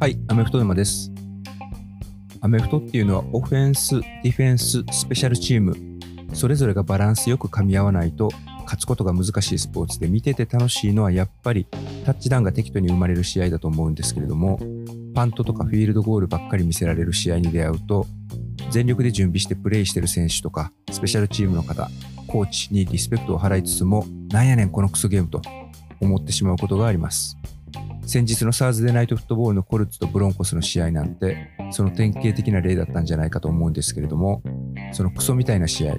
はい、アメフト沼です。アメフトっていうのはオフェンス、ディフェンス、スペシャルチーム、それぞれがバランスよく噛み合わないと勝つことが難しいスポーツで見てて楽しいのはやっぱりタッチダウンが適当に生まれる試合だと思うんですけれども、パントとかフィールドゴールばっかり見せられる試合に出会うと、全力で準備してプレーしてる選手とか、スペシャルチームの方、コーチにリスペクトを払いつつも、なんやねんこのクソゲームと思ってしまうことがあります。先日のサーズデーナイトフットボールのコルツとブロンコスの試合なんて、その典型的な例だったんじゃないかと思うんですけれども、そのクソみたいな試合、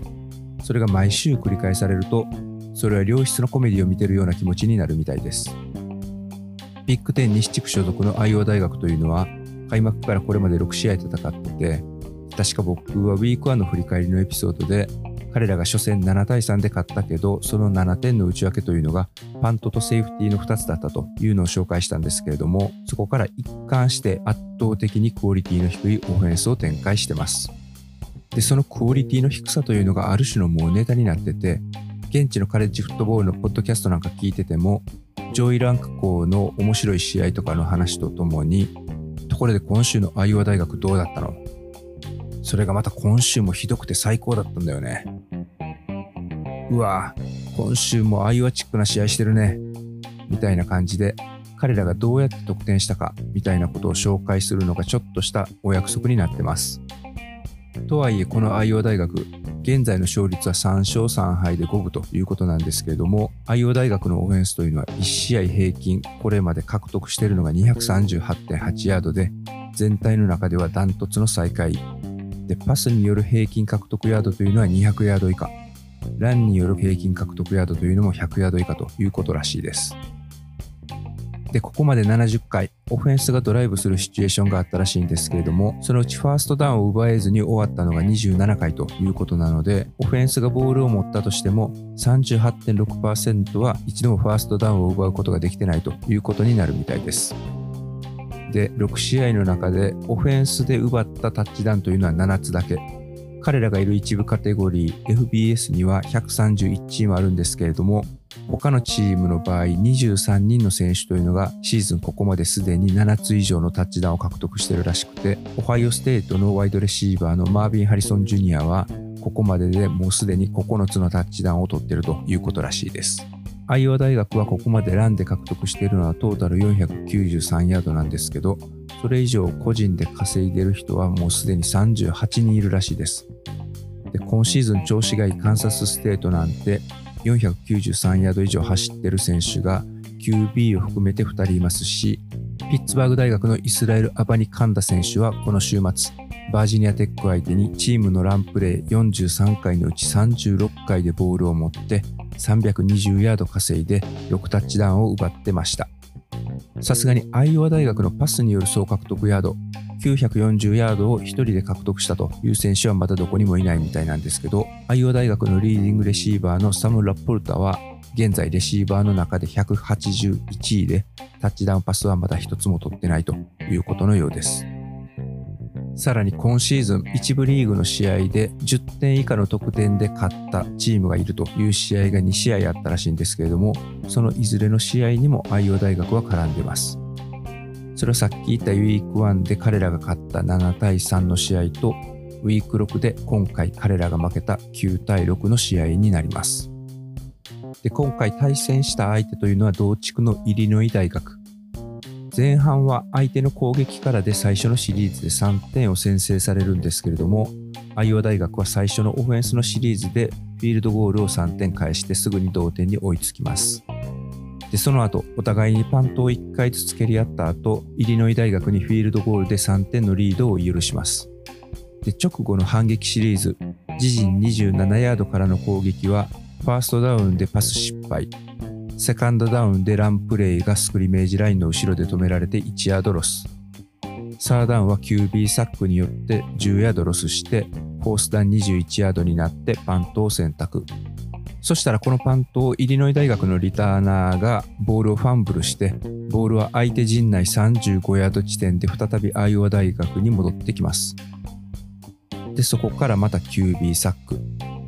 それが毎週繰り返されると、それは良質のコメディを見てるような気持ちになるみたいです。ビッグ10西地区所属のアイオワ大学というのは、開幕からこれまで6試合戦ってて、確か僕はウィーク1の振り返りのエピソードで、彼らが初戦7対3で勝ったけど、その7点の内訳というのが、パントとセーフティーの2つだったというのを紹介したんですけれども、そこから一貫して圧倒的にクオリティの低いオフェンスを展開してます。で、そのクオリティの低さというのがある種のもうネタになってて、現地のカレッジフットボールのポッドキャストなんか聞いてても、上位ランク校の面白い試合とかの話とともに、ところで今週のアイオワ大学どうだったの？それがまた今週もひどくて最高だったんだよね。うわ、今週もアイワチックな試合してるね。みたいな感じで、彼らがどうやって得点したかみたいなことを紹介するのがちょっとしたお約束になってます。とはいえ、このアイオワ大学、現在の勝率は3勝3敗で5分ということなんですけれども、アイオワ大学のオフェンスというのは1試合平均、これまで獲得しているのが238.8ヤードで、全体の中ではダントツの最下位。で、パスによる平均獲得ヤードというのは200ヤード以下。ランによる平均獲得ヤードというのも100ヤード以下ということらしいです。で、ここまで70回、オフェンスがドライブするシチュエーションがあったらしいんですけれども、そのうちファーストダウンを奪えずに終わったのが27回ということなので、オフェンスがボールを持ったとしても、38.6%は一度もファーストダウンを奪うことができてないということになるみたいです。で、6試合の中でオフェンスで奪ったタッチダウンというのは7つだけ。彼らがいる一部カテゴリー FBS には131チームあるんですけれども、他のチームの場合23人の選手というのがシーズンここまですでに7つ以上のタッチダウンを獲得してるらしくて、オハイオステートのワイドレシーバーのマービン・ハリソン・ジュニアは、ここまででもうすでに9つのタッチダウンを取ってるということらしいです。アイオワ大学はここまでランで獲得しているのはトータル493ヤードなんですけど、それ以上個人で稼いでる人はもうすでに38人いるらしいです。で今シーズン調子がいいカンサスステートなんて493ヤード以上走ってる選手が QB を含めて2人いますし、ピッツバーグ大学のイスラエル・アバニカンダ選手はこの週末、バージニアテック相手にチームのランプレー43回のうち36回でボールを持って320ヤード稼いで6タッチダウンを奪ってました。さすがにアイオワ大学のパスによる総獲得ヤード940ヤードを1人で獲得したという選手はまだどこにもいないみたいなんですけど、アイオワ大学のリーディングレシーバーのサム・ラポルタは現在レシーバーの中で181位でタッチダウンパスはまだ一つも取ってないということのようです。さらに今シーズン一部リーグの試合で10点以下の得点で勝ったチームがいるという試合が2試合あったらしいんですけれども、そのいずれの試合にもアイオワ大学は絡んでます。それはさっき言ったウィーク1で彼らが勝った7対3の試合と、ウィーク6で今回彼らが負けた9対6の試合になります。で、今回対戦した相手というのは同地区のイリノイ大学。前半は相手の攻撃からで最初のシリーズで3点を先制されるんですけれども、アイオワ大学は最初のオフェンスのシリーズでフィールドゴールを3点返してすぐに同点に追いつきます。で、その後、お互いにパントを1回ずつ蹴り合った後、イリノイ大学にフィールドゴールで3点のリードを許します。で、直後の反撃シリーズ、自陣27ヤードからの攻撃は、ファーストダウンでパス失敗、セカンドダウンでランプレイがスクリメージラインの後ろで止められて1ヤードロス。サーダウンは QB サックによって10ヤードロスして、フォースダウン21ヤードになってパントを選択。そしたらこのパントをイリノイ大学のリターナーがボールをファンブルして、ボールは相手陣内35ヤード地点で再びアイオワ大学に戻ってきます。で、そこからまた QB サック、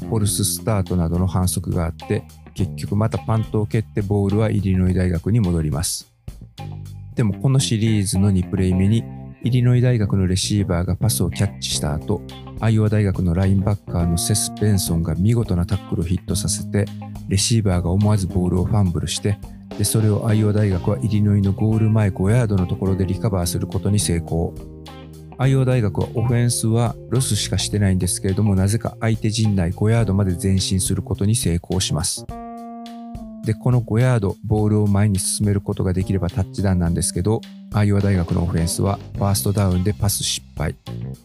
フォルススタートなどの反則があって、結局またパントを蹴ってボールはイリノイ大学に戻ります。でもこのシリーズの2プレイ目にイリノイ大学のレシーバーがパスをキャッチした後、アイオワ大学のラインバッカーのセス・ベンソンが見事なタックルをヒットさせて、レシーバーが思わずボールをファンブルして、でそれをアイオワ大学はイリノイのゴール前5ヤードのところでリカバーすることに成功。アイオワ大学はオフェンスはロスしかしてないんですけれども、なぜか相手陣内5ヤードまで前進することに成功します。で、この5ヤード、ボールを前に進めることができればタッチダウンなんですけど、アイオワ大学のオフェンスは、ファーストダウンでパス失敗、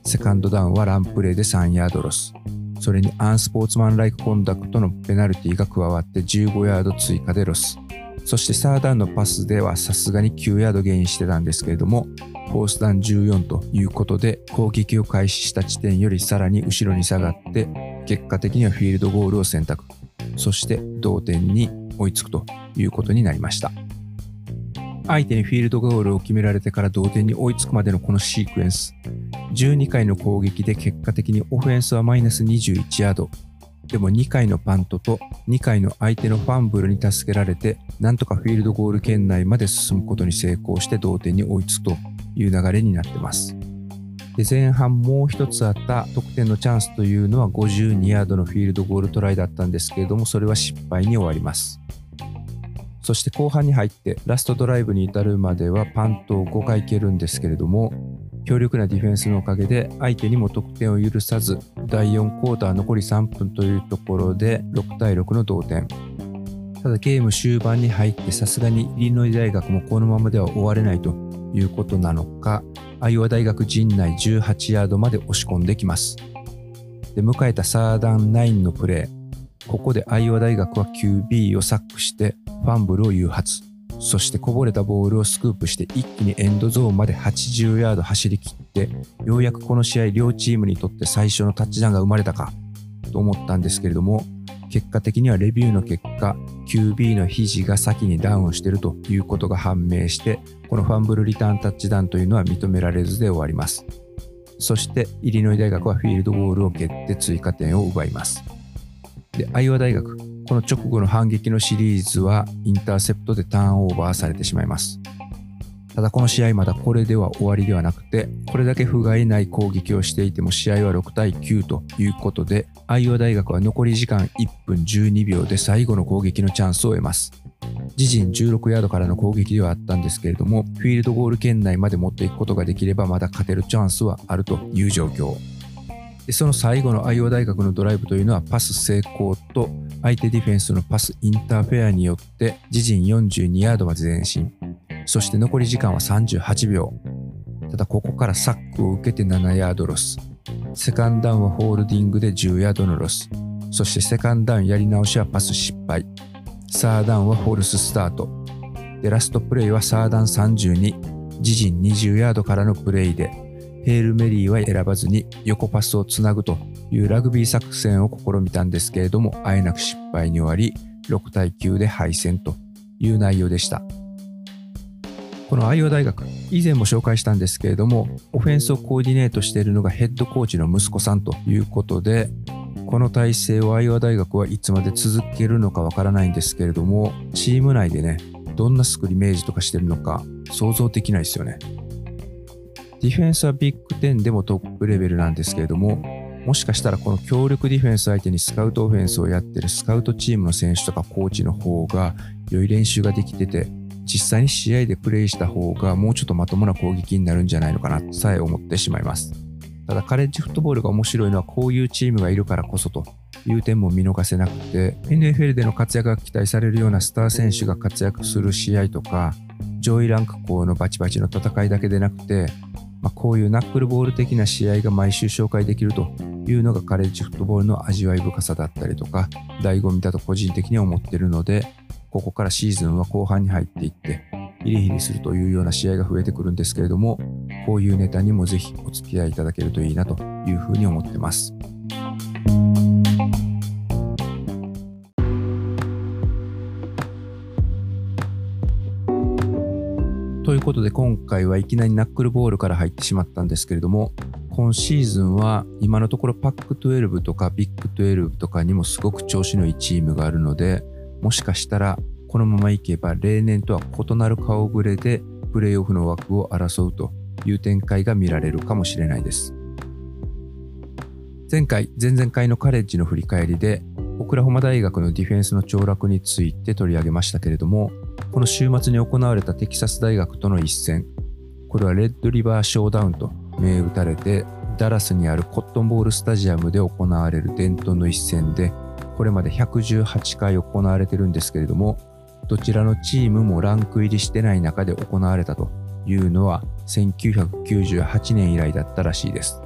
セカンドダウンはランプレーで3ヤードロス、それにアンスポーツマンライクコンダクトのペナルティが加わって15ヤード追加でロス、そしてサーダウンのパスではさすがに9ヤードゲインしてたんですけれども、フォースダウン14ということで、攻撃を開始した地点よりさらに後ろに下がって、結果的にはフィールドゴールを選択。そして同点に追いつくということになりました。相手にフィールドゴールを決められてから同点に追いつくまでのこのシークエンス。12回の攻撃で結果的にオフェンスはマイナス21ヤード。でも2回のパントと2回の相手のファンブルに助けられて、なんとかフィールドゴール圏内まで進むことに成功して同点に追いつくという流れになってます。で前半もう一つあった得点のチャンスというのは52ヤードのフィールドゴールトライだったんですけれども、それは失敗に終わります。そして後半に入ってラストドライブに至るまではパントを5回蹴るんですけれども強力なディフェンスのおかげで相手にも得点を許さず第4クォーター残り3分というところで6対6の同点。ただゲーム終盤に入ってさすがにイリノイ大学もこのままでは終われないということなのかアイオワ大学陣内18ヤードまで押し込んできます。で迎えたサーダン9のプレー。ここでアイオワ大学は QB をサックしてファンブルを誘発。そしてこぼれたボールをスクープして一気にエンドゾーンまで80ヤード走り切ってようやくこの試合両チームにとって最初のタッチダウンが生まれたかと思ったんですけれども結果的にはレビューの結果 QB の肘が先にダウンしているということが判明してこのファンブルリターンタッチダウンというのは認められずで終わりますそしてイリノイ大学はフィールドゴールを蹴って追加点を奪いますでアイオワ大学この直後の反撃のシリーズはインターセプトでターンオーバーされてしまいます。ただこの試合まだこれでは終わりではなくて、これだけ不甲斐ない攻撃をしていても試合は6対9ということで、アイオワ大学は残り時間1分12秒で最後の攻撃のチャンスを得ます。自陣16ヤードからの攻撃ではあったんですけれども、フィールドゴール圏内まで持っていくことができればまだ勝てるチャンスはあるという状況。でその最後のアイオワ大学のドライブというのはパス成功と相手ディフェンスのパスインターフェアによって自陣42ヤードまで前進。そして残り時間は38秒。ただここからサックを受けて7ヤードロス。セカンダウンはホールディングで10ヤードのロス。そしてセカンダウンやり直しはパス失敗。サーダウンはフォルススタート。でラストプレイはサーダウン32自陣20ヤードからのプレイで。ヘールメリーは選ばずに横パスをつなぐというラグビー作戦を試みたんですけれども、あえなく失敗に終わり、6対9で敗戦という内容でした。このアイオ大学、以前も紹介したんですけれども、オフェンスをコーディネートしているのがヘッドコーチの息子さんということで、この体制をアイオワ大学はいつまで続けるのかわからないんですけれども、チーム内でね、どんなスクリメージとかしてるのか想像できないですよね。ディフェンスはビッグ10でもトップレベルなんですけれども、もしかしたらこの強力ディフェンス相手にスカウトオフェンスをやってるスカウトチームの選手とかコーチの方が良い練習ができてて、実際に試合でプレイした方がもうちょっとまともな攻撃になるんじゃないのかなさえ思ってしまいます。ただカレッジフットボールが面白いのはこういうチームがいるからこそという点も見逃せなくて NFL での活躍が期待されるようなスター選手が活躍する試合とか上位ランク校のバチバチの戦いだけでなくてまあ、こういうナックルボール的な試合が毎週紹介できるというのがカレッジフットボールの味わい深さだったりとか醍醐味だと個人的には思ってるのでここからシーズンは後半に入っていってヒリヒリするというような試合が増えてくるんですけれどもこういうネタにもぜひお付き合いいただけるといいなというふうに思ってます。ということで今回はいきなりナックルボールから入ってしまったんですけれども今シーズンは今のところパック12とかビッグ12とかにもすごく調子のいいチームがあるのでもしかしたらこのままいけば例年とは異なる顔ぶれでプレーオフの枠を争うという展開が見られるかもしれないです。前回、前々回のカレッジの振り返りで、オクラホマ大学のディフェンスの凋落について取り上げましたけれども、この週末に行われたテキサス大学との一戦、これはレッドリバーショーダウンと銘打たれて、ダラスにあるコットンボールスタジアムで行われる伝統の一戦で、これまで118回行われてるんですけれども、どちらのチームもランク入りしてない中で行われたというのは1998年以来だったらしいです。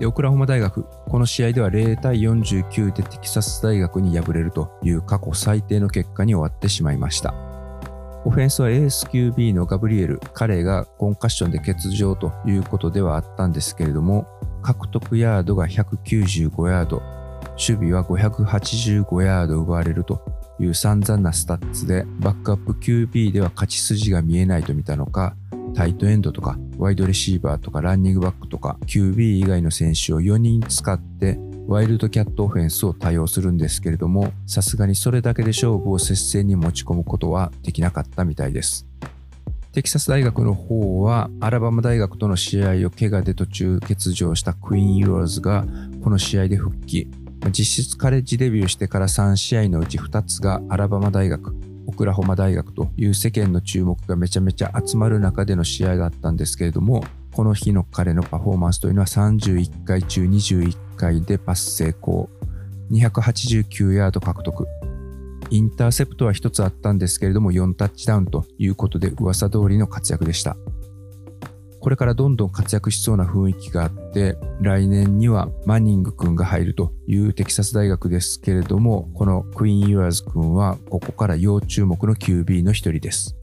で、オクラホマ大学、この試合では0対49でテキサス大学に敗れるという過去最低の結果に終わってしまいました。オフェンスはエース QB のガブリエル、彼がコンカッションで欠場ということではあったんですけれども、獲得ヤードが195ヤード、守備は585ヤード奪われるという散々なスタッツで、バックアップ QB では勝ち筋が見えないと見たのか、タイトエンドとかワイドレシーバーとかランニングバックとか QB 以外の選手を4人使ってワイルドキャットオフェンスを多用するんですけれどもさすがにそれだけで勝負を接戦に持ち込むことはできなかったみたいです。テキサス大学の方はアラバマ大学との試合を怪我で途中欠場したクイーン・ユーローズがこの試合で復帰。実質カレッジデビューしてから3試合のうち2つがアラバマ大学オクラホマ大学という世間の注目がめちゃめちゃ集まる中での試合だったんですけれども、この日の彼のパフォーマンスというのは31回中21回でパス成功、289ヤード獲得、インターセプトは1つあったんですけれども4タッチダウンということで噂通りの活躍でした。これからどんどん活躍しそうな雰囲気があって、来年にはマニング君が入るというテキサス大学ですけれども、このクイーン・ユアーズ君はここから要注目の QB の一人です。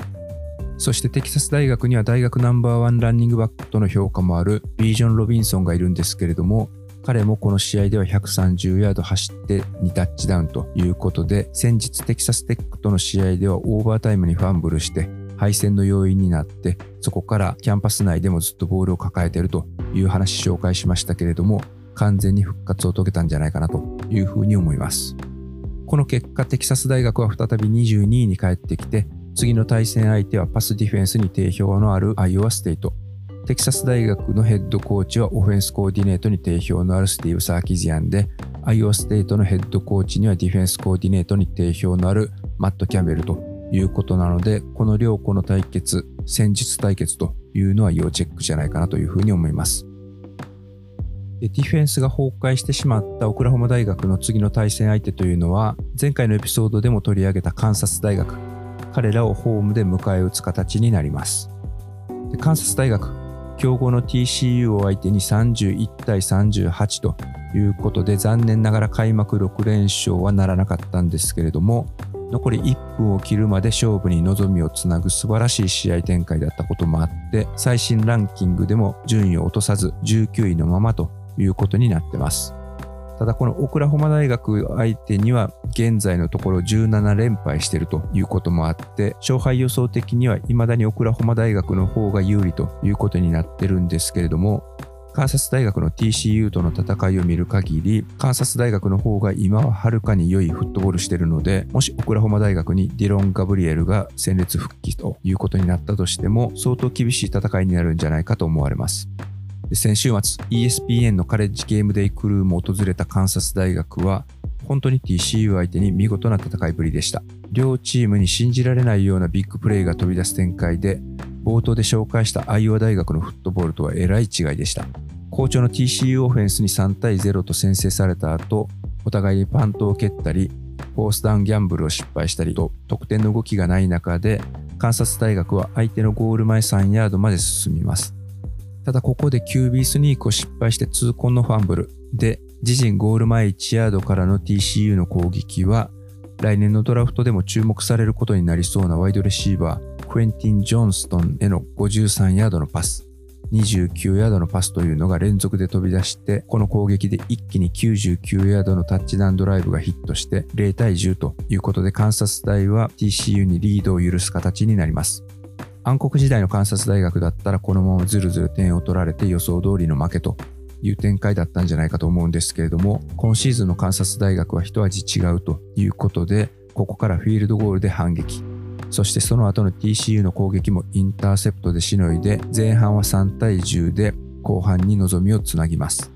そしてテキサス大学には大学ナンバーワンランニングバックとの評価もあるビージョン・ロビンソンがいるんですけれども、彼もこの試合では130ヤード走って2タッチダウンということで、先日テキサステックとの試合ではオーバータイムにファンブルして敗戦の要因になって、そこからキャンパス内でもずっとボールを抱えているという話紹介しましたけれども、完全に復活を遂げたんじゃないかなというふうに思います。この結果、テキサス大学は再び22位に帰ってきて、次の対戦相手はパスディフェンスに定評のあるアイオワステイト。テキサス大学のヘッドコーチはオフェンスコーディネートに定評のあるスティーブ・サーキジアンで、アイオワステイトのヘッドコーチにはディフェンスコーディネートに定評のあるマット・キャンベルということなので、この両校の対決、戦術対決というのは要チェックじゃないかなというふうに思います。ディフェンスが崩壊してしまったオクラホマ大学の次の対戦相手というのは、前回のエピソードでも取り上げたカンサス大学。彼らをホームで迎え撃つ形になります。でカンサス大学、強豪の TCU を相手に31対38ということで、残念ながら開幕6連勝はならなかったんですけれども、残り1分を切るまで勝負に望みをつなぐ素晴らしい試合展開だったこともあって最新ランキングでも順位を落とさず19位のままということになってますただこのオクラホマ大学相手には現在のところ17連敗しているということもあって勝敗予想的には未だにオクラホマ大学の方が有利ということになってるんですけれどもカンサス大学の TCU との戦いを見る限り、カンサス大学の方が今ははるかに良いフットボールしてるので、もしオクラホマ大学にディロン・ガブリエルが戦列復帰ということになったとしても、相当厳しい戦いになるんじゃないかと思われます。先週末、ESPN のカレッジゲームデイクルーも訪れたカンサス大学は、本当に TCU 相手に見事な戦いぶりでした。両チームに信じられないようなビッグプレーが飛び出す展開で、冒頭で紹介したアイオワ大学のフットボールとはえらい違いでした。好調の TCU オフェンスに3対0と先制された後、お互いにパントを蹴ったり、フォースダウンギャンブルを失敗したりと、得点の動きがない中で、観察大学は相手のゴール前3ヤードまで進みます。ただここで QB スニークを失敗して痛恨のファンブルで、自陣ゴール前1ヤードからの TCU の攻撃は、来年のドラフトでも注目されることになりそうなワイドレシーバー、クエンティン・ジョンストンへの53ヤードのパス。29ヤードのパスというのが連続で飛び出して、この攻撃で一気に99ヤードのタッチダウンドライブがヒットして0対10ということで観察大は TCU にリードを許す形になります。暗黒時代の観察大学だったらこのままずるずる点を取られて予想通りの負けという展開だったんじゃないかと思うんですけれども、今シーズンの観察大学は一味違うということで、ここからフィールドゴールで反撃。そしてその後の TCU の攻撃もインターセプトでしのいで、前半は3対10で後半に望みをつなぎます。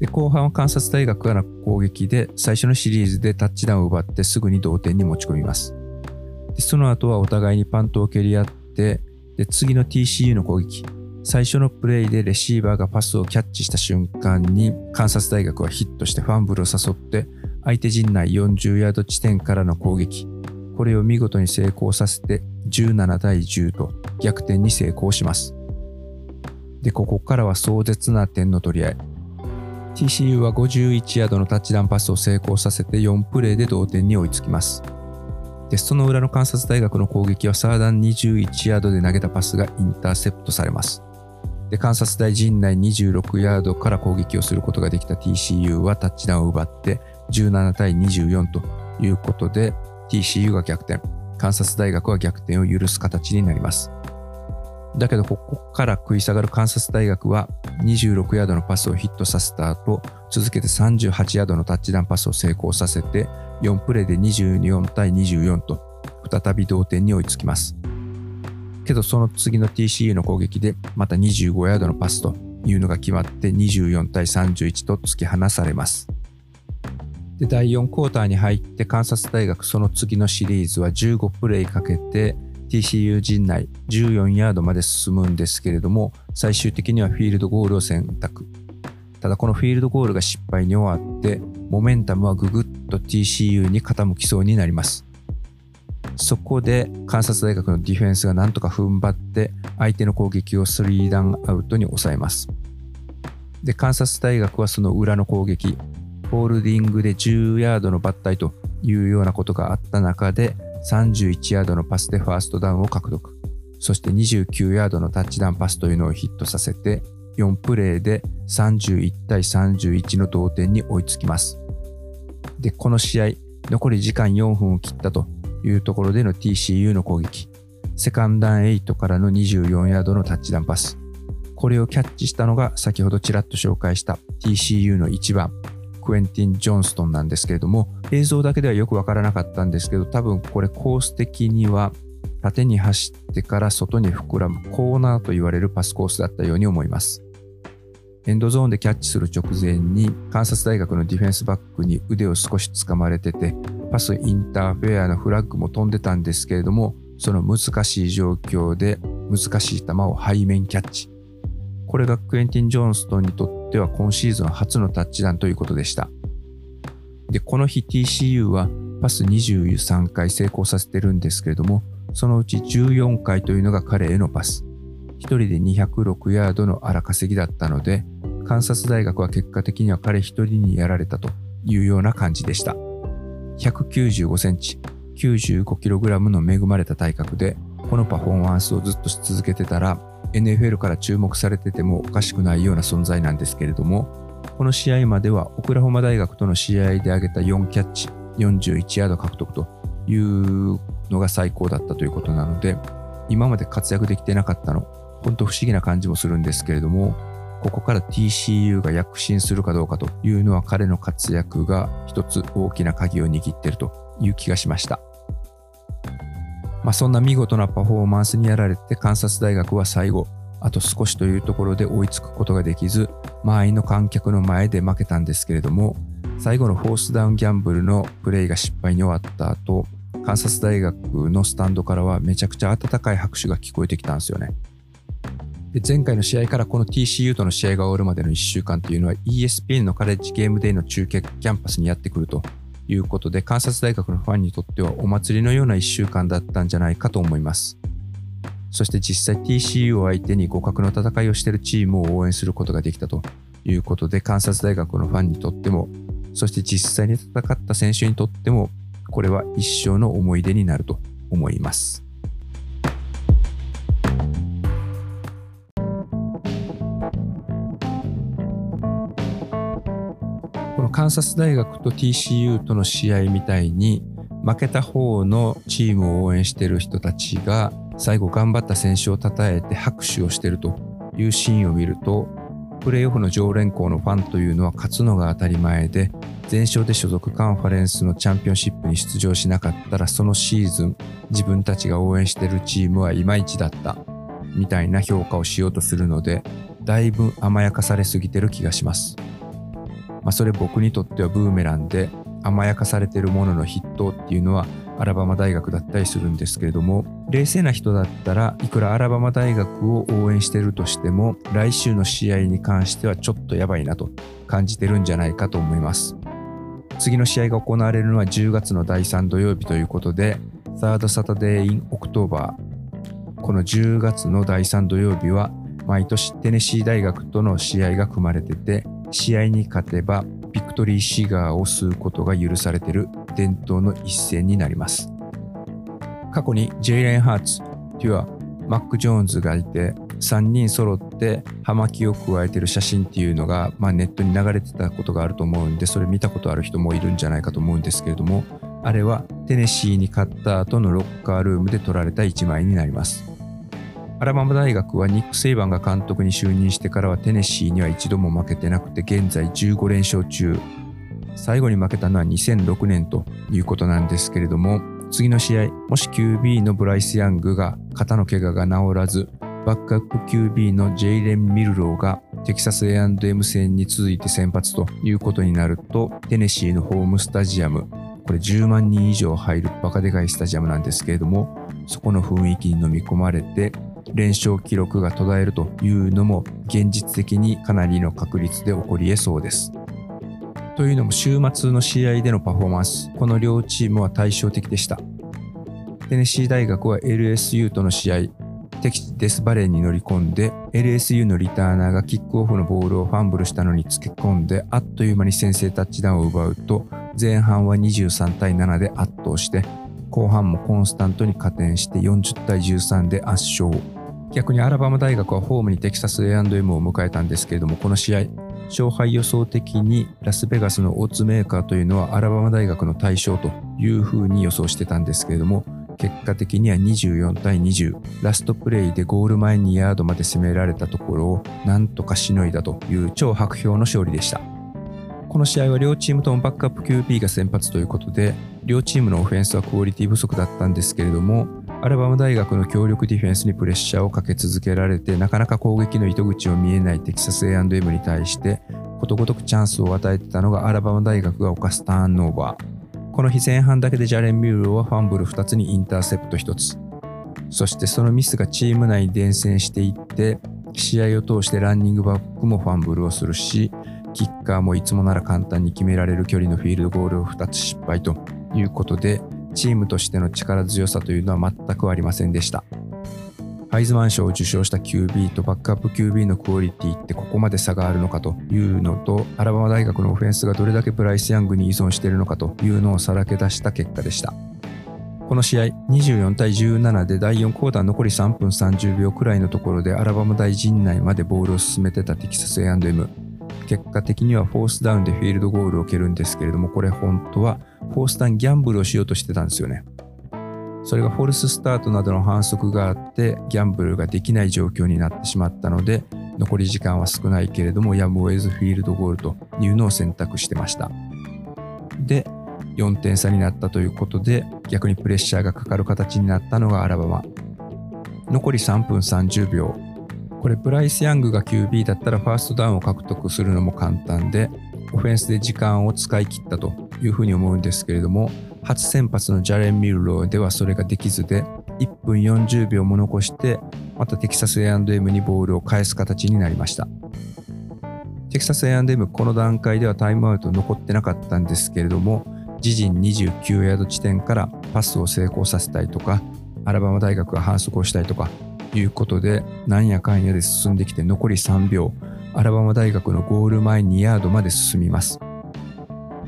で後半は観察大学からの攻撃で最初のシリーズでタッチダウンを奪ってすぐに同点に持ち込みます。でその後はお互いにパントを蹴り合っで次の TCU の攻撃。最初のプレイでレシーバーがパスをキャッチした瞬間に観察大学はヒットしてファンブルを誘って相手陣内40ヤード地点からの攻撃。これを見事に成功させて17対10と逆転に成功します。でここからは壮絶な点の取り合い。TCU は51ヤードのタッチダウンパスを成功させて4プレーで同点に追いつきます。でその裏の観察大学の攻撃はサーダン21ヤードで投げたパスがインターセプトされますで、観察大陣内26ヤードから攻撃をすることができた TCU はタッチダウンを奪って17対24ということで TCU が逆転、観察大学は逆転を許す形になります。だけど、ここから食い下がる観察大学は26ヤードのパスをヒットさせた後、続けて38ヤードのタッチダウンパスを成功させて、4プレーで24対24と再び同点に追いつきます。けどその次の TCU の攻撃でまた25ヤードのパスというのが決まって24対31と突き放されます。で第4クォーターに入って観察大学その次のシリーズは15プレイかけて TCU 陣内14ヤードまで進むんですけれども最終的にはフィールドゴールを選択。ただこのフィールドゴールが失敗に終わってモメンタムはぐぐっと TCU に傾きそうになります。そこで観察大学のディフェンスがなんとか踏ん張って相手の攻撃をスリーダウンアウトに抑えます。で、観察大学はその裏の攻撃、ホールディングで10ヤードの抜体というようなことがあった中で31ヤードのパスでファーストダウンを獲得。そして29ヤードのタッチダウンパスというのをヒットさせて4プレーで31対31の同点に追いつきます。で、この試合、残り時間4分を切ったというところでの TCU の攻撃。セカンダン8からの24ヤードのタッチダウンパス。これをキャッチしたのが先ほどちらっと紹介した TCU の1番、クエンティン・ジョンストンなんですけれども、映像だけではよくわからなかったんですけど、多分これコース的には縦に走ってから外に膨らむコーナーと言われるパスコースだったように思います。エンドゾーンでキャッチする直前に、観察大学のディフェンスバックに腕を少し掴まれてて、パスインターフェアのフラッグも飛んでたんですけれども、その難しい状況で難しい球を背面キャッチ。これがクエンティン・ジョーンストンにとっては今シーズン初のタッチダウンということでした。で、この日 TCU はパス23回成功させてるんですけれども、そのうち14回というのが彼へのパス。1人で206ヤードの荒稼ぎだったので、観察大学は結果的には彼1人にやられたというような感じでした。195センチ、95キログラムの恵まれた体格で、このパフォーマンスをずっとし続けてたら、NFL から注目されててもおかしくないような存在なんですけれども、この試合まではオクラホマ大学との試合で挙げた4キャッチ、41ヤード獲得というのが最高だったということなので、今まで活躍できてなかったの、本当不思議な感じもするんですけれども、ここから TCU が躍進するかどうかというのは彼の活躍が一つ大きな鍵を握っているという気がしました。まあ、そんな見事なパフォーマンスにやられて観察大学は最後、あと少しというところで追いつくことができず、周りの観客の前で負けたんですけれども、最後のフォースダウンギャンブルのプレイが失敗に終わった後、観察大学のスタンドからはめちゃくちゃ温かい拍手が聞こえてきたんですよね。で前回の試合からこの TCU との試合が終わるまでの1週間っていうのは ESPN のカレッジゲームデイの中継キャンパスにやってくるということで観察大学のファンにとってはお祭りのような1週間だったんじゃないかと思います。そして実際 TCU を相手に互角の戦いをしているチームを応援することができたということで観察大学のファンにとってもそして実際に戦った選手にとってもこれは一生の思い出になると思います。カンサス大学と TCU との試合みたいに負けた方のチームを応援してる人たちが最後頑張った選手を称えて拍手をしてるというシーンを見るとプレーオフの常連校のファンというのは勝つのが当たり前で全勝で所属カンファレンスのチャンピオンシップに出場しなかったらそのシーズン自分たちが応援してるチームはいまいちだったみたいな評価をしようとするのでだいぶ甘やかされすぎてる気がします。まあ、それ僕にとってはブーメランで甘やかされてるものの筆頭っていうのはアラバマ大学だったりするんですけれども冷静な人だったらいくらアラバマ大学を応援してるとしても来週の試合に関してはちょっとやばいなと感じてるんじゃないかと思います。次の試合が行われるのは10月の第3土曜日ということで Third Saturday in October。この10月の第3土曜日は毎年テネシー大学との試合が組まれてて試合に勝てばビクトリーシガーを吸うことが許されている伝統の一戦になります。過去にジェイレン・ハーツ、テュア、マック・ジョーンズがいて3人揃って葉巻を加えてる写真っていうのが、まあ、ネットに流れてたことがあると思うんでそれ見たことある人もいるんじゃないかと思うんですけれどもあれはテネシーに勝った後のロッカールームで撮られた1枚になります。アラバマ大学はニック・セイバンが監督に就任してからはテネシーには一度も負けてなくて現在15連勝中。最後に負けたのは2006年ということなんですけれども次の試合もし QB のブライス・ヤングが肩の怪我が治らずバックアップ QB のジェイレン・ミルローがテキサス A&M 戦に続いて先発ということになるとテネシーのホームスタジアムこれ10万人以上入るバカでかいスタジアムなんですけれどもそこの雰囲気に飲み込まれて連勝記録が途絶えるというのも現実的にかなりの確率で起こり得そうです。というのも週末の試合でのパフォーマンス、この両チームは対照的でした。テネシー大学は LSU との試合、敵地デスバレーに乗り込んで LSU のリターナーがキックオフのボールをファンブルしたのにつけ込んであっという間に先制タッチダウンを奪うと前半は23対7で圧倒して後半もコンスタントに加点して40対13で圧勝逆にアラバマ大学はホームにテキサス A&M を迎えたんですけれども、この試合、勝敗予想的にラスベガスのオッズメーカーというのはアラバマ大学の対象というふうに予想してたんですけれども、結果的には24対20、ラストプレイでゴール前2ヤードまで攻められたところをなんとかしのいだという超薄氷の勝利でした。この試合は両チームともバックアップ QB が先発ということで、両チームのオフェンスはクオリティ不足だったんですけれども、アラバマ大学の強力ディフェンスにプレッシャーをかけ続けられて、なかなか攻撃の糸口を見えないテキサス A&M に対して、ことごとくチャンスを与えてたのがアラバマ大学が犯すターンオーバー。この日前半だけでジャレン・ミュールはファンブル2つにインターセプト1つ。そしてそのミスがチーム内に伝染していって、試合を通してランニングバックもファンブルをするし、キッカーもいつもなら簡単に決められる距離のフィールドゴールを2つ失敗ということで、チームとしての力強さというのは全くありませんでした。ハイズマン賞を受賞した QB とバックアップ QB のクオリティってここまで差があるのかというのと、アラバマ大学のオフェンスがどれだけブライス・ヤングに依存しているのかというのをさらけ出した結果でした。この試合、24対17で第4クォーター残り3分30秒くらいのところでアラバマ大陣内までボールを進めてたテキサス A&M。結果的にはフォースダウンでフィールドゴールを蹴るんですけれども、これ本当はフォースダウンギャンブルをしようとしてたんですよね。それがフォルススタートなどの反則があってギャンブルができない状況になってしまったので残り時間は少ないけれどもやむを得ずフィールドゴールというのを選択してました。で4点差になったということで逆にプレッシャーがかかる形になったのがアラバマ。残り3分30秒。これブライス・ヤングが QB だったらファーストダウンを獲得するのも簡単でオフェンスで時間を使い切ったというふうに思うんですけれども初先発のジャレン・ミルローではそれができずで1分40秒も残してまたテキサス A&M にボールを返す形になりました。テキサス A&M この段階ではタイムアウト残ってなかったんですけれども自陣29ヤード地点からパスを成功させたいとかアラバマ大学が反則をしたいとかいうことで、なんやかんやで進んできて残り3秒、アラバマ大学のゴール前2ヤードまで進みます。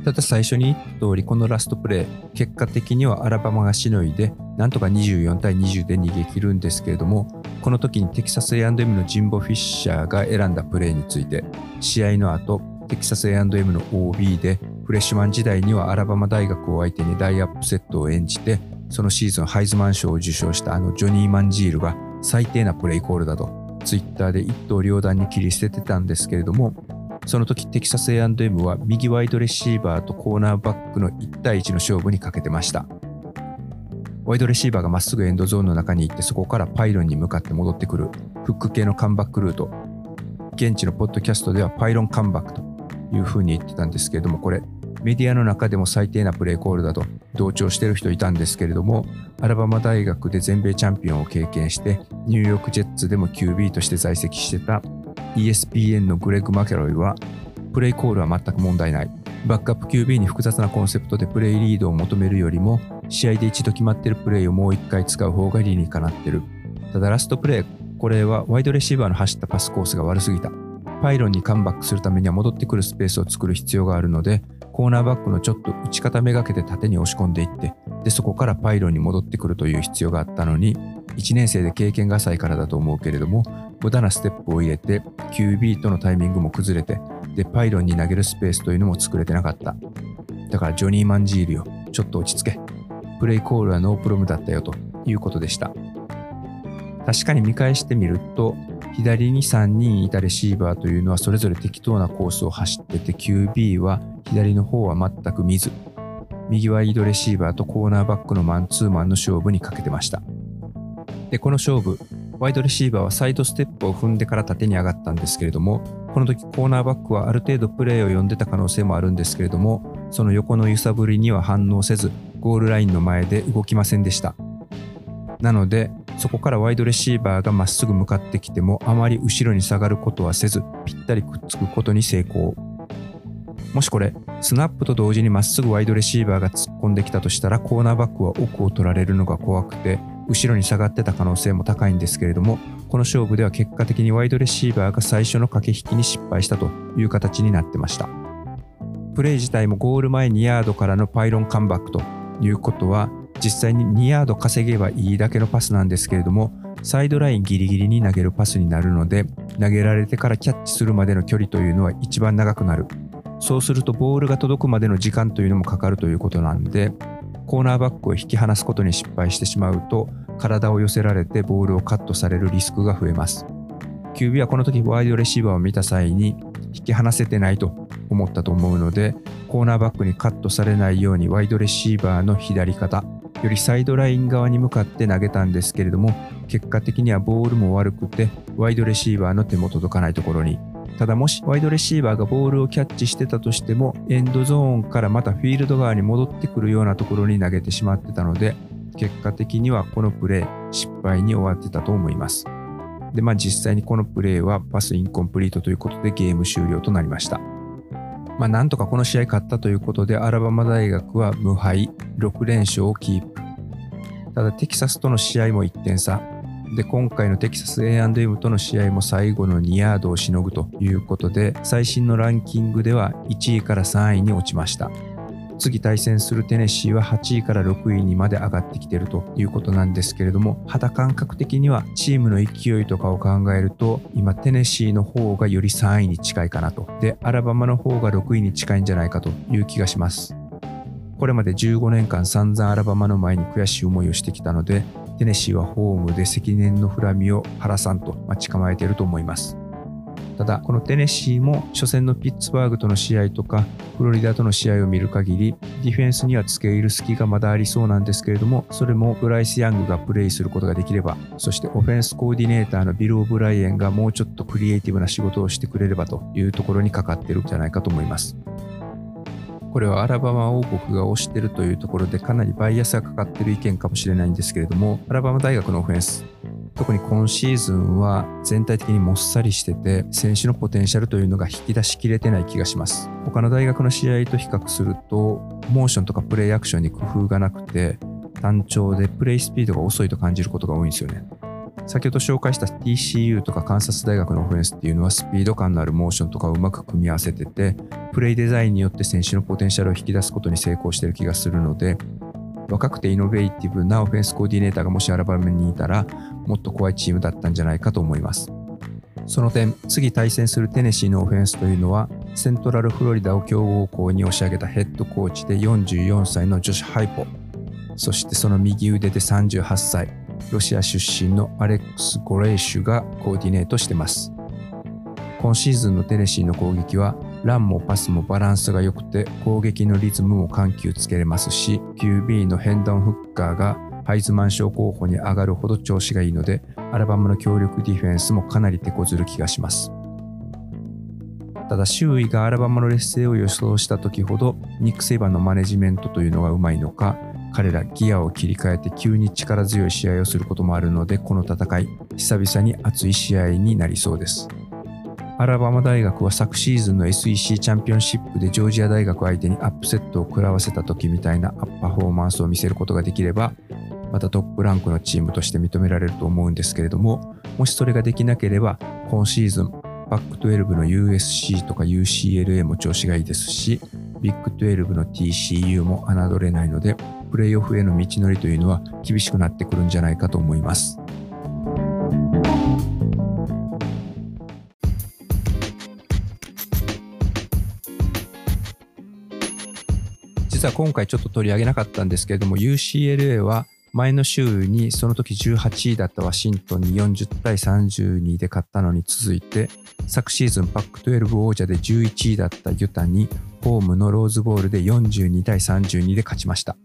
ただ最初に言った通り、このラストプレー、結果的にはアラバマがしのいで、なんとか24対20で逃げ切るんですけれども、この時にテキサス A&M のジンボ・フィッシャーが選んだプレーについて、試合の後、テキサス A&M の OB で、フレッシュマン時代にはアラバマ大学を相手にダイアップセットを演じて、そのシーズンハイズマン賞を受賞したあのジョニー・マンジールが最低なプレイコールだと、ツイッターで一刀両断に切り捨ててたんですけれども、その時テキサス A&M は右ワイドレシーバーとコーナーバックの1対1の勝負にかけてました。ワイドレシーバーがまっすぐエンドゾーンの中に行ってそこからパイロンに向かって戻ってくるフック系のカムバックルート。現地のポッドキャストではパイロンカムバックというふうに言ってたんですけれども、これメディアの中でも最低なプレーコールだと同調してる人いたんですけれども、アラバマ大学で全米チャンピオンを経験して、ニューヨークジェッツでも QB として在籍してた ESPN のグレッグ・マケロイは、プレイコールは全く問題ない。バックアップ QB に複雑なコンセプトでプレイリードを求めるよりも、試合で一度決まってるプレイをもう一回使う方が理にかなってる。ただラストプレイ、これはワイドレシーバーの走ったパスコースが悪すぎた。パイロンにカムバックするためには戻ってくるスペースを作る必要があるので、コーナーバックのちょっと打ち方めがけて縦に押し込んでいって、で、そこからパイロンに戻ってくるという必要があったのに、1年生で経験が浅いからだと思うけれども、無駄なステップを入れて、QB とのタイミングも崩れて、で、パイロンに投げるスペースというのも作れてなかった。だからジョニー・マンジールよ、ちょっと落ち着け。プレイコールはノープロムだったよということでした。確かに見返してみると、左に3人いたレシーバーというのはそれぞれ適当なコースを走ってて QB は左の方は全く見ず右ワイドレシーバーとコーナーバックのマンツーマンの勝負にかけてました。でこの勝負ワイドレシーバーはサイドステップを踏んでから縦に上がったんですけれどもこの時コーナーバックはある程度プレーを読んでた可能性もあるんですけれどもその横の揺さぶりには反応せずゴールラインの前で動きませんでした。なのでそこからワイドレシーバーがまっすぐ向かってきてもあまり後ろに下がることはせずぴったりくっつくことに成功。もしこれスナップと同時にまっすぐワイドレシーバーが突っ込んできたとしたらコーナーバックは奥を取られるのが怖くて後ろに下がってた可能性も高いんですけれどもこの勝負では結果的にワイドレシーバーが最初の駆け引きに失敗したという形になってました。プレイ自体もゴール前2ヤードからのパイロンカムバックということは実際に2ヤード稼げばいいだけのパスなんですけれどもサイドラインギリギリに投げるパスになるので投げられてからキャッチするまでの距離というのは一番長くなる。そうするとボールが届くまでの時間というのもかかるということなんでコーナーバックを引き離すことに失敗してしまうと体を寄せられてボールをカットされるリスクが増えます。QB はこの時ワイドレシーバーを見た際に引き離せてないと思ったと思うのでコーナーバックにカットされないようにワイドレシーバーの左肩よりサイドライン側に向かって投げたんですけれども結果的にはボールも悪くてワイドレシーバーの手も届かないところにただもしワイドレシーバーがボールをキャッチしてたとしてもエンドゾーンからまたフィールド側に戻ってくるようなところに投げてしまってたので結果的にはこのプレー失敗に終わってたと思いますでまあ実際にこのプレーはパスインコンプリートということでゲーム終了となりましたまあ、なんとかこの試合勝ったということで、アラバマ大学は無敗、6連勝をキープ。ただ、テキサスとの試合も1点差。で、今回のテキサス A&M との試合も最後の2ヤードをしのぐということで、最新のランキングでは1位から3位に落ちました。次対戦するテネシーは8位から6位にまで上がってきているということなんですけれども肌感覚的にはチームの勢いとかを考えると今テネシーの方がより3位に近いかなとでアラバマの方が6位に近いんじゃないかという気がしますこれまで15年間散々アラバマの前に悔しい思いをしてきたのでテネシーはホームで積年の恨みを晴らさんと待ち構えていると思いますただ、このテネシーも初戦のピッツバーグとの試合とか、フロリダとの試合を見る限り、ディフェンスには付け入る隙がまだありそうなんですけれども、それもブライス・ヤングがプレイすることができれば、そしてオフェンスコーディネーターのビル・オブライエンがもうちょっとクリエイティブな仕事をしてくれればというところにかかってるんじゃないかと思います。これはアラバマ王国が推してるというところでかなりバイアスがかかってる意見かもしれないんですけれども、アラバマ大学のオフェンス、特に今シーズンは全体的にもっさりしてて選手のポテンシャルというのが引き出しきれてない気がします。他の大学の試合と比較するとモーションとかプレイアクションに工夫がなくて単調でプレイスピードが遅いと感じることが多いんですよね。先ほど紹介した TCU とかカンサス大学のオフェンスっていうのはスピード感のあるモーションとかをうまく組み合わせててプレイデザインによって選手のポテンシャルを引き出すことに成功してる気がするので若くてイノベーティブなオフェンスコーディネーターがもしアラバマにいたらもっと怖いチームだったんじゃないかと思います。その点、次対戦するテネシーのオフェンスというのは、セントラルフロリダを強豪校に押し上げたヘッドコーチで44歳の女子ハイポ、そしてその右腕で38歳、ロシア出身のアレックス・ゴレーシュがコーディネートしてます。今シーズンのテネシーの攻撃はランもパスもバランスが良くて攻撃のリズムも緩急つけれますし QB のヘンダンフッカーがハイズマン賞候補に上がるほど調子がいいのでアラバマの強力ディフェンスもかなり手こずる気がしますただ周囲がアラバマの劣勢を予想した時ほどニック・セイバーのマネジメントというのがうまいのか彼らギアを切り替えて急に力強い試合をすることもあるのでこの戦い久々に熱い試合になりそうです。アラバマ大学は昨シーズンの SEC チャンピオンシップでジョージア大学相手にアップセットを食らわせた時みたいなパフォーマンスを見せることができればまたトップランクのチームとして認められると思うんですけれどももしそれができなければ今シーズンパック12の USC とか UCLA も調子がいいですしビッグ12の TCU も侮れないのでプレイオフへの道のりというのは厳しくなってくるんじゃないかと思います。実は今回ちょっと取り上げなかったんですけれども UCLA は前の週にその時18位だったワシントンに40対32で勝ったのに続いて昨シーズンパック12王者で11位だったユタにホームのローズボールで42対32で勝ちました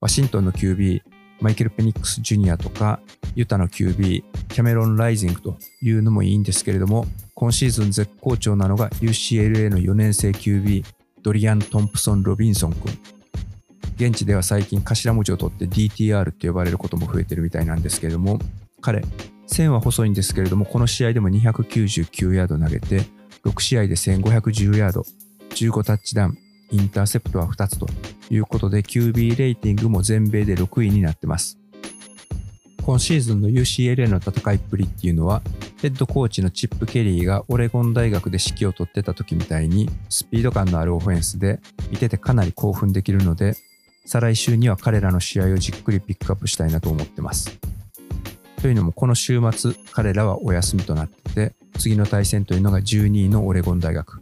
ワシントンの QB マイケル・ペニックス・ジュニアとかユタの QB キャメロン・ライジングというのもいいんですけれども今シーズン絶好調なのが UCLA の4年生 QB ドリアン・トンプソン・ロビンソン君。現地では最近頭文字を取って DTR って呼ばれることも増えてるみたいなんですけれども、彼、線は細いんですけれども、この試合でも299ヤード投げて、6試合で1510ヤード、15タッチダウン、インターセプトは2つということで、QB レーティングも全米で6位になってます。今シーズンの UCLA の戦いっぷりっていうのは、ヘッドコーチのチップ・ケリーがオレゴン大学で指揮を執ってた時みたいにスピード感のあるオフェンスで見ててかなり興奮できるので再来週には彼らの試合をじっくりピックアップしたいなと思ってます。というのもこの週末彼らはお休みとなってて次の対戦というのが12位のオレゴン大学。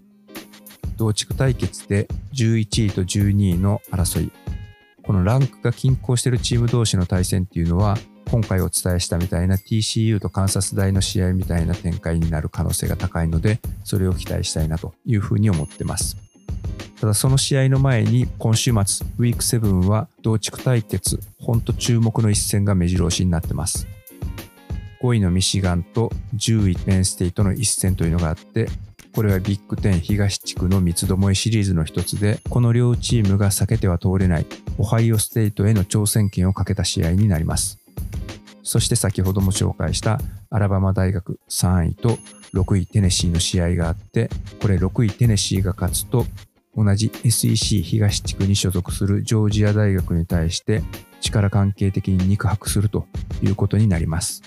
同地区対決で11位と12位の争い。このランクが均衡しているチーム同士の対戦っていうのは今回お伝えしたみたいな TCU とカンサス大の試合みたいな展開になる可能性が高いので、それを期待したいなというふうに思ってます。ただその試合の前に今週末、ウィーク7は同地区対決、ほんと注目の一戦が目白押しになってます。5位のミシガンと10位ペンステイトの一戦というのがあって、これはビッグ10東地区の三つどもえシリーズの一つで、この両チームが避けては通れないオハイオステイトへの挑戦権をかけた試合になります。そして先ほども紹介したアラバマ大学3位と6位テネシーの試合があって、これ6位テネシーが勝つと、同じ SEC 東地区に所属するジョージア大学に対して力関係的に肉薄するということになります。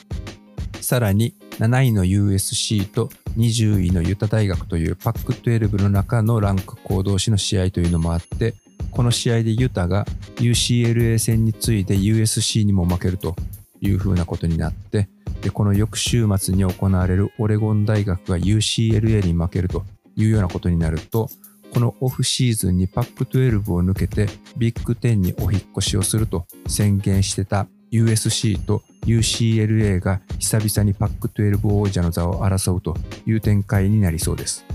さらに7位の USC と20位のユタ大学というパック12の中のランク行動士の試合というのもあって、この試合でユタが UCLA 戦に次いで USC にも負けるというふうなことになって、で、この翌週末に行われるオレゴン大学が UCLA に負けるというようなことになると、このオフシーズンにパック12を抜けてビッグ10にお引越しをすると宣言してた USC と UCLA が久々にパック12王者の座を争うという展開になりそうです。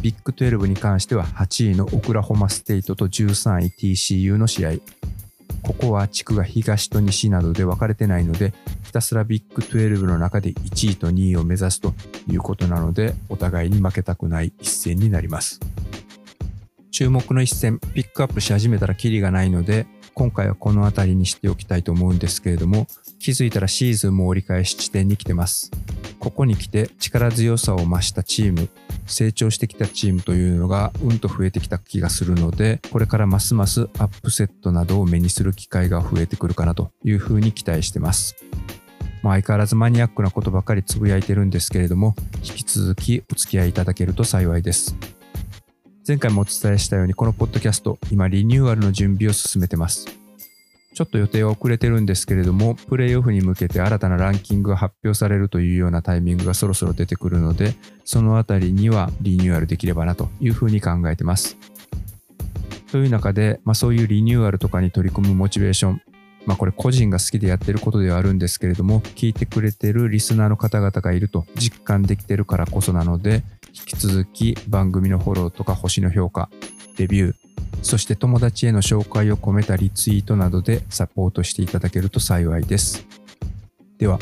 ビッグ12に関しては8位のオクラホマステイトと13位 TCU の試合、ここは地区が東と西などで分かれてないので、ひたすらビッグ12の中で1位と2位を目指すということなので、お互いに負けたくない一戦になります。注目の一戦、ピックアップし始めたらキリがないので、今回はこの辺りにしておきたいと思うんですけれども、気づいたらシーズンも折り返し地点に来てます。ここに来て力強さを増したチーム、成長してきたチームというのがうんと増えてきた気がするので、これからますますアップセットなどを目にする機会が増えてくるかなというふうに期待してます。ま、相変わらずマニアックなことばかりつぶやいてるんですけれども、引き続きお付き合いいただけると幸いです。前回もお伝えしたようにこのポッドキャスト、今リニューアルの準備を進めてます。ちょっと予定は遅れてるんですけれども、プレイオフに向けて新たなランキングが発表されるというようなタイミングがそろそろ出てくるので、そのあたりにはリニューアルできればなというふうに考えてます。という中で、まあ、そういうリニューアルとかに取り組むモチベーション、まあこれ個人が好きでやってることではあるんですけれども、聞いてくれてるリスナーの方々がいると実感できてるからこそなので、引き続き番組のフォローとか星の評価、レビュー、そして友達への紹介を込めたリツイートなどでサポートしていただけると幸いです。では、